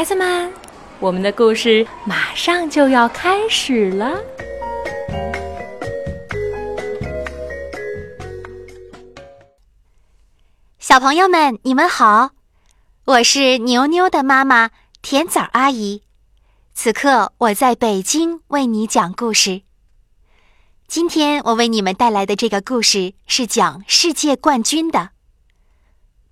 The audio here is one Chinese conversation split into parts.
孩子们，我们的故事马上就要开始了。小朋友们，你们好，我是牛牛的妈妈甜枣阿姨。此刻我在北京为你讲故事。今天我为你们带来的这个故事是讲世界冠军的。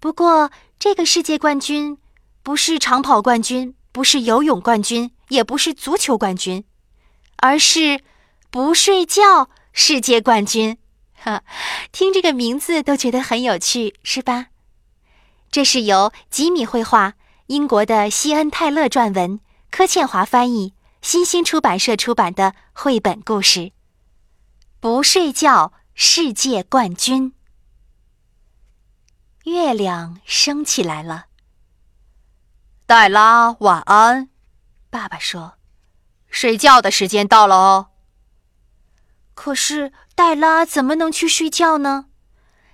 不过，这个世界冠军不是长跑冠军，不是游泳冠军，也不是足球冠军，而是不睡觉世界冠军。哈，听这个名字都觉得很有趣，是吧？这是由吉米绘画，英国的西恩泰勒撰文，柯倩华翻译，新星出版社出版的绘本故事《不睡觉世界冠军》。月亮升起来了，黛拉，晚安。爸爸说：“睡觉的时间到了哦。”可是黛拉怎么能去睡觉呢？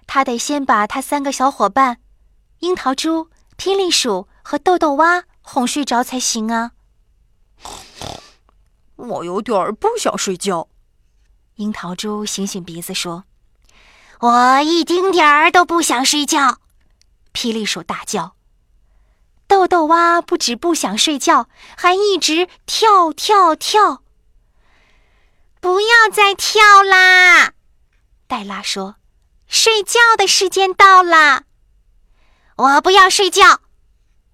她得先把她三个小伙伴——樱桃猪、霹雳鼠和豆豆蛙哄睡着才行啊！我有点不想睡觉。樱桃猪醒醒鼻子说：“我一丁点儿都不想睡觉。”霹雳鼠大叫。豆豆蛙不止不想睡觉，还一直跳跳跳。不要再跳啦！黛拉说：“睡觉的时间到了。”我不要睡觉！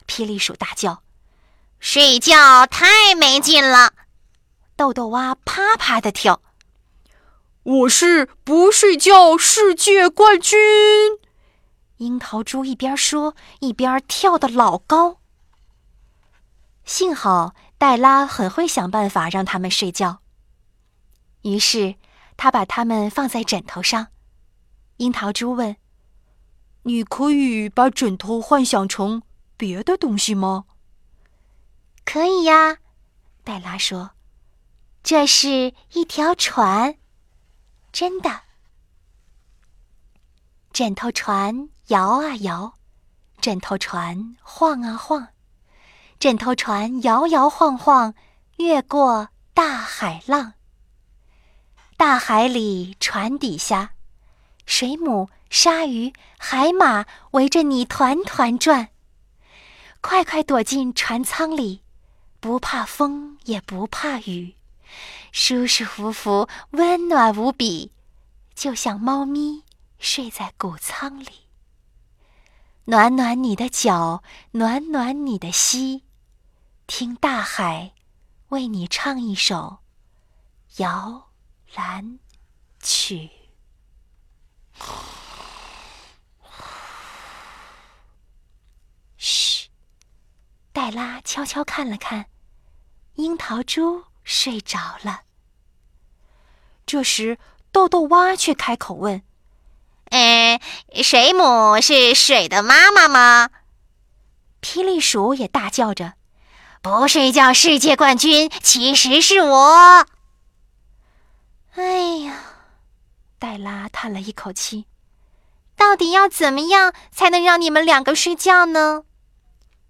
霹雳鼠大叫：“睡觉太没劲了！”豆豆蛙啪啪的跳。我是不睡觉世界冠军！樱桃猪一边说一边跳得老高。幸好黛拉很会想办法让他们睡觉。于是，他把它们放在枕头上。樱桃猪问：“你可以把枕头幻想成别的东西吗？”“可以呀。”黛拉说，“这是一条船，真的。枕头船摇啊摇，枕头船晃啊晃，枕头船摇摇晃晃，越过大海浪。”大海里，船底下，水母、鲨鱼、海马围着你团团转。快快躲进船舱里，不怕风也不怕雨，舒舒服服，温暖无比，就像猫咪睡在谷仓里。暖暖你的脚，暖暖你的膝，听大海为你唱一首摇。篮曲。嘘，黛拉悄悄看了看，樱桃猪睡着了。这时，豆豆蛙却开口问：“嗯，水母是水的妈妈吗？”霹雳鼠也大叫着：“不睡觉世界冠军其实是我。”哎呀，黛拉叹了一口气。到底要怎么样才能让你们两个睡觉呢？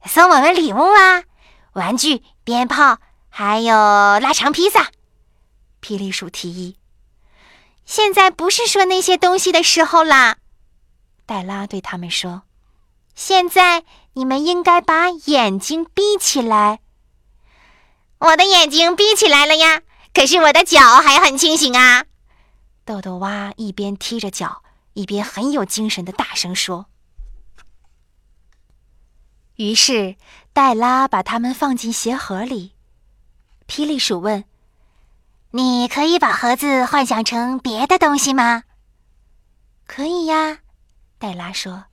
送我们礼物啊，玩具、鞭炮，还有腊肠披萨。霹雳鼠提议。现在不是说那些东西的时候啦，黛拉对他们说。现在你们应该把眼睛闭起来。我的眼睛闭起来了呀。可是我的脚还很清醒啊！豆豆蛙一边踢着脚，一边很有精神的大声说。于是黛拉把它们放进鞋盒里。霹雳鼠问：“你可以把盒子幻想成别的东西吗？”“可以呀。”黛拉说，“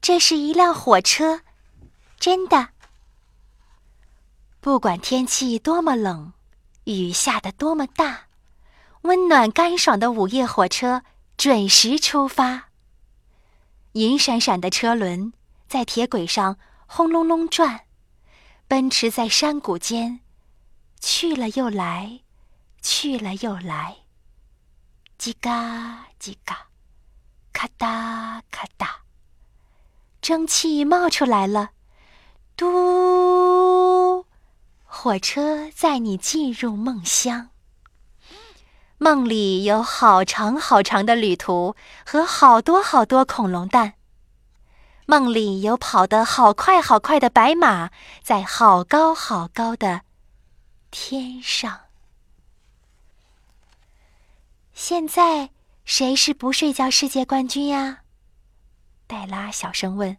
这是一辆火车，真的。不管天气多么冷。”雨下得多么大，温暖干爽的午夜火车准时出发。银闪闪的车轮在铁轨上轰隆隆转，奔驰在山谷间，去了又来，去了又来。叽嘎叽嘎，咔哒咔哒，蒸汽冒出来了，嘟。火车载你进入梦乡。梦里有好长好长的旅途和好多好多恐龙蛋。梦里有跑得好快好快的白马，在好高好高的天上。现在谁是不睡觉世界冠军呀？黛拉小声问。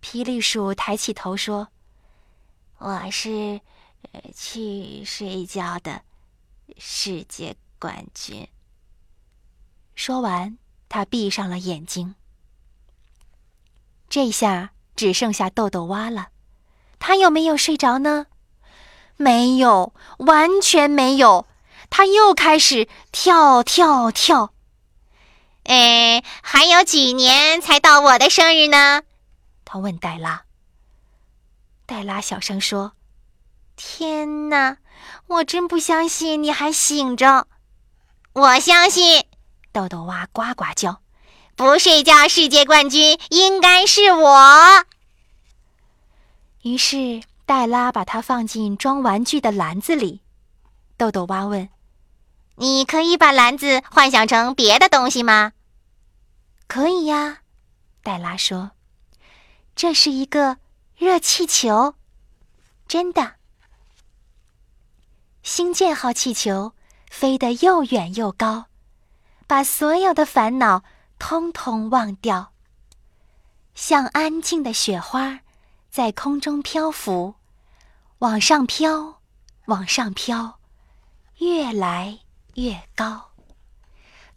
霹雳鼠抬起头说：“我是去睡觉的世界冠军。”说完，他闭上了眼睛。这下只剩下豆豆蛙了，他有没有睡着呢？没有，完全没有。他又开始跳跳跳。哎，还有几年才到我的生日呢？他问黛拉。黛拉小声说：“天哪，我真不相信你还醒着。”我相信。豆豆蛙呱呱叫。不睡觉世界冠军应该是我。于是黛拉把它放进装玩具的篮子里。豆豆蛙问：“你可以把篮子幻想成别的东西吗？”“可以呀。”黛拉说，“这是一个热气球，真的。星舰号气球飞得又远又高，把所有的烦恼。”通通忘掉，像安静的雪花，在空中漂浮，往上飘，往上飘，越来越高，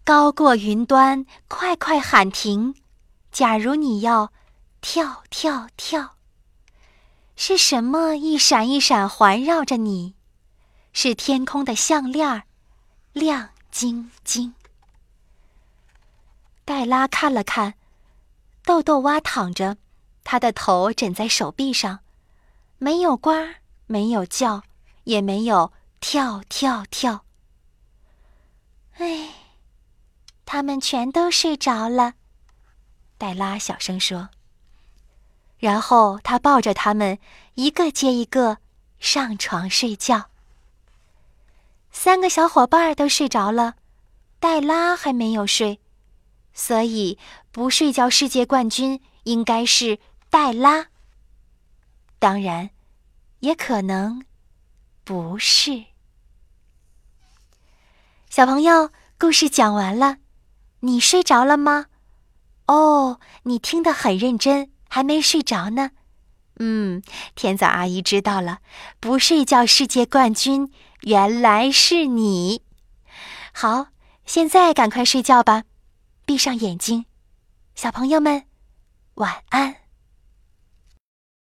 高过云端。快快喊停！假如你要跳跳跳，是什么一闪一闪环绕着你？是天空的项链儿，亮晶晶。黛拉看了看，豆豆蛙躺着，他的头枕在手臂上，没有呱，没有叫，也没有跳跳跳。哎，他们全都睡着了，黛拉小声说。然后他抱着他们，一个接一个上床睡觉。三个小伙伴都睡着了，黛拉还没有睡。所以，不睡觉世界冠军应该是黛拉。当然，也可能不是。小朋友，故事讲完了，你睡着了吗？哦，你听得很认真，还没睡着呢。嗯，天早阿姨知道了，不睡觉世界冠军原来是你。好，现在赶快睡觉吧。闭上眼睛，小朋友们，晚安。